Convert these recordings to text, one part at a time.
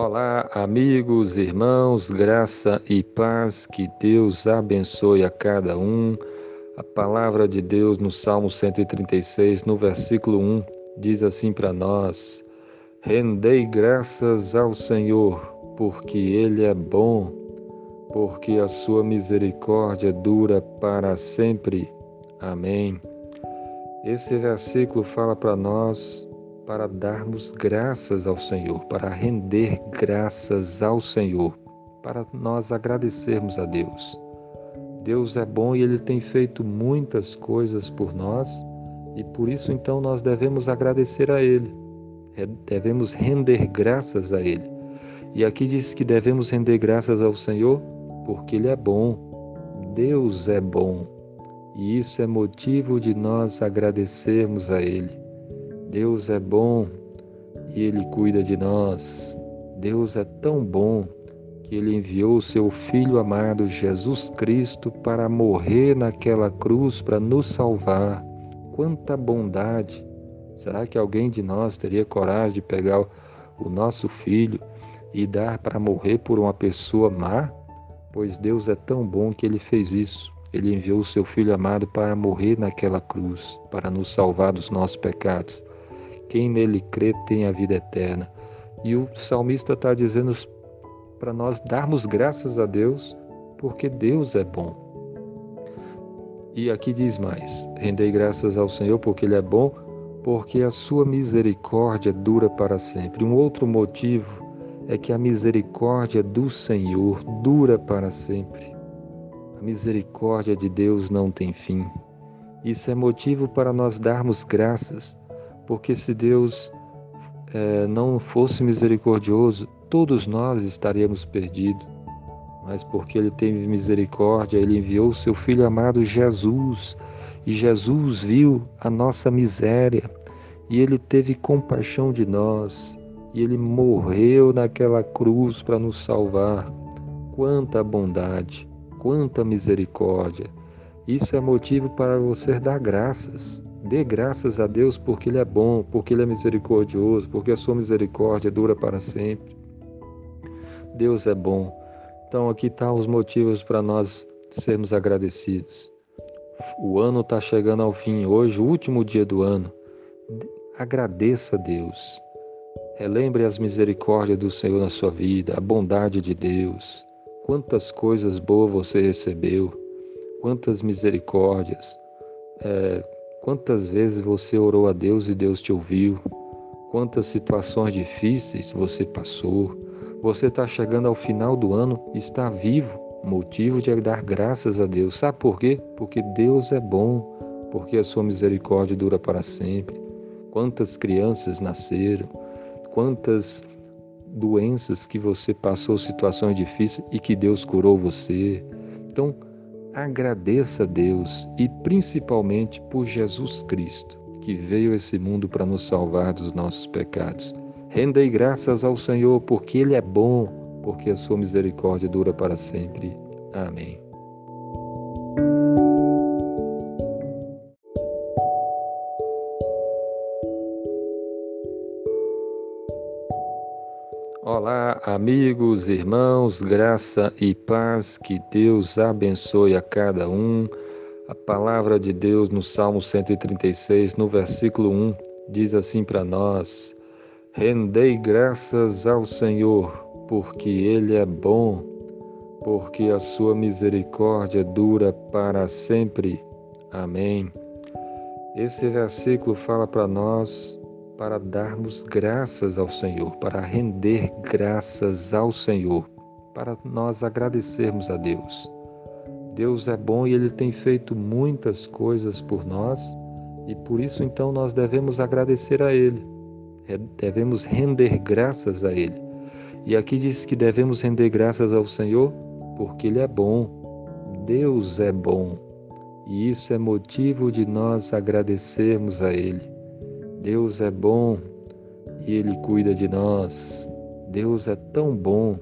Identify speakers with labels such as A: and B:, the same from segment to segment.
A: Olá, amigos, irmãos, graça e paz, que Deus abençoe a cada um. A palavra de Deus no Salmo 136, no versículo 1, diz assim para nós: Rendei graças ao Senhor, porque Ele é bom, porque a sua misericórdia dura para sempre. Amém. Esse versículo fala para nós para darmos graças ao Senhor, para render graças ao Senhor, para nós agradecermos a Deus. Deus é bom e Ele tem feito muitas coisas por nós e por isso então nós devemos agradecer a Ele, devemos render graças a Ele. E aqui diz que devemos render graças ao Senhor porque Ele é bom, Deus é bom e isso é motivo de nós agradecermos a Ele. Deus é bom e Ele cuida de nós. Deus é tão bom que Ele enviou o seu Filho amado Jesus Cristo para morrer naquela cruz para nos salvar. Quanta bondade! Será que alguém de nós teria coragem de pegar o nosso filho e dar para morrer por uma pessoa má? Pois Deus é tão bom que Ele fez isso. Ele enviou o seu Filho amado para morrer naquela cruz, para nos salvar dos nossos pecados. Quem nele crê tem a vida eterna. E o salmista está dizendo para nós darmos graças a Deus, porque Deus é bom. E aqui diz mais: rendei graças ao Senhor, porque Ele é bom, porque a sua misericórdia dura para sempre. Um outro motivo é que a misericórdia do Senhor dura para sempre. A misericórdia de Deus não tem fim. Isso é motivo para nós darmos graças porque se Deus é, não fosse misericordioso, todos nós estaríamos perdidos. Mas porque Ele teve misericórdia, Ele enviou o seu Filho amado Jesus, e Jesus viu a nossa miséria, e Ele teve compaixão de nós, e Ele morreu naquela cruz para nos salvar. Quanta bondade, quanta misericórdia! Isso é motivo para você dar graças. Dê graças a Deus porque Ele é bom, porque Ele é misericordioso, porque a sua misericórdia dura para sempre. Deus é bom. Então aqui estão tá os motivos para nós sermos agradecidos. O ano está chegando ao fim, hoje, o último dia do ano. Agradeça a Deus. Relembre as misericórdias do Senhor na sua vida, a bondade de Deus. Quantas coisas boas você recebeu, quantas misericórdias. É, Quantas vezes você orou a Deus e Deus te ouviu? Quantas situações difíceis você passou? Você está chegando ao final do ano e está vivo, motivo de dar graças a Deus. Sabe por quê? Porque Deus é bom, porque a sua misericórdia dura para sempre. Quantas crianças nasceram, quantas doenças que você passou, situações difíceis e que Deus curou você. Então, agradeça a Deus e principalmente por Jesus Cristo, que veio a esse mundo para nos salvar dos nossos pecados. Rendei graças ao Senhor, porque Ele é bom, porque a sua misericórdia dura para sempre. Amém. Olá, amigos, irmãos, graça e paz, que Deus abençoe a cada um. A palavra de Deus no Salmo 136, no versículo 1, diz assim para nós: Rendei graças ao Senhor, porque Ele é bom, porque a sua misericórdia dura para sempre. Amém. Esse versículo fala para nós para darmos graças ao Senhor, para render graças ao Senhor, para nós agradecermos a Deus. Deus é bom e Ele tem feito muitas coisas por nós e por isso então nós devemos agradecer a Ele, devemos render graças a Ele. E aqui diz que devemos render graças ao Senhor porque Ele é bom, Deus é bom e isso é motivo de nós agradecermos a Ele. Deus é bom e Ele cuida de nós. Deus é tão bom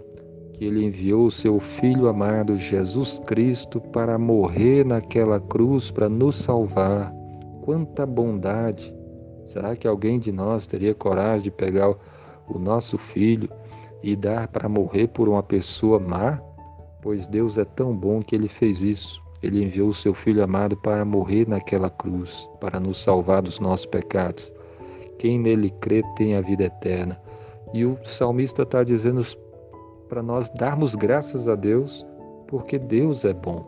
A: que Ele enviou o seu Filho amado Jesus Cristo para morrer naquela cruz para nos salvar. Quanta bondade! Será que alguém de nós teria coragem de pegar o nosso filho e dar para morrer por uma pessoa má? Pois Deus é tão bom que ele fez isso. Ele enviou o seu Filho amado para morrer naquela cruz, para nos salvar dos nossos pecados. Quem nele crê tem a vida eterna. E o salmista está dizendo para nós darmos graças a Deus, porque Deus é bom.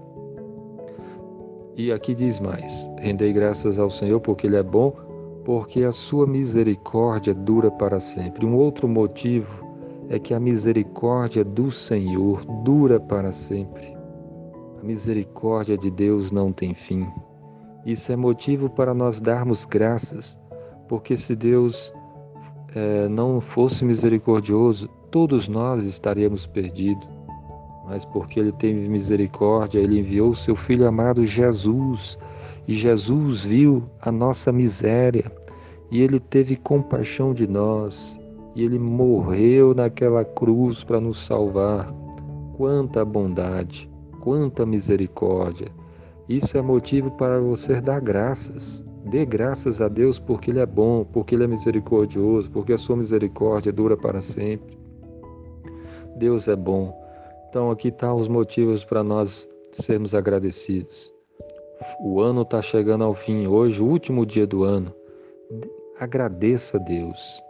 A: E aqui diz mais: rendei graças ao Senhor, porque Ele é bom, porque a sua misericórdia dura para sempre. Um outro motivo é que a misericórdia do Senhor dura para sempre. A misericórdia de Deus não tem fim. Isso é motivo para nós darmos graças, porque se Deus é, não fosse misericordioso, todos nós estaríamos perdidos. Mas porque Ele teve misericórdia, Ele enviou seu Filho amado Jesus, e Jesus viu a nossa miséria, e Ele teve compaixão de nós, e Ele morreu naquela cruz para nos salvar. Quanta bondade, quanta misericórdia! Isso é motivo para você dar graças. Dê graças a Deus porque Ele é bom, porque Ele é misericordioso, porque a sua misericórdia dura para sempre. Deus é bom. Então aqui estão tá os motivos para nós sermos agradecidos. O ano está chegando ao fim hoje, o último dia do ano. Agradeça a Deus.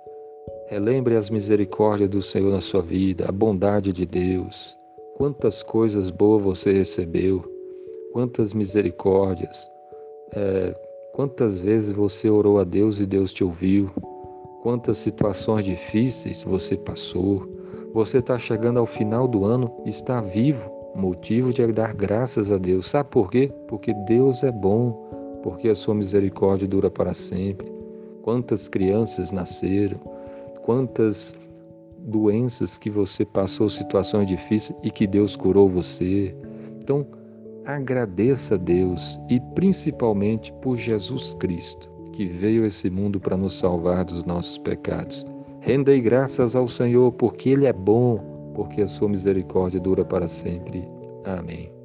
A: Relembre as misericórdias do Senhor na sua vida, a bondade de Deus. Quantas coisas boas você recebeu, quantas misericórdias. É, Quantas vezes você orou a Deus e Deus te ouviu? Quantas situações difíceis você passou? Você está chegando ao final do ano e está vivo, motivo de dar graças a Deus. Sabe por quê? Porque Deus é bom, porque a sua misericórdia dura para sempre. Quantas crianças nasceram, quantas doenças que você passou, situações difíceis e que Deus curou você. Então, agradeça a Deus e principalmente por Jesus Cristo, que veio a esse mundo para nos salvar dos nossos pecados. Rendei graças ao Senhor, porque Ele é bom, porque a sua misericórdia dura para sempre. Amém.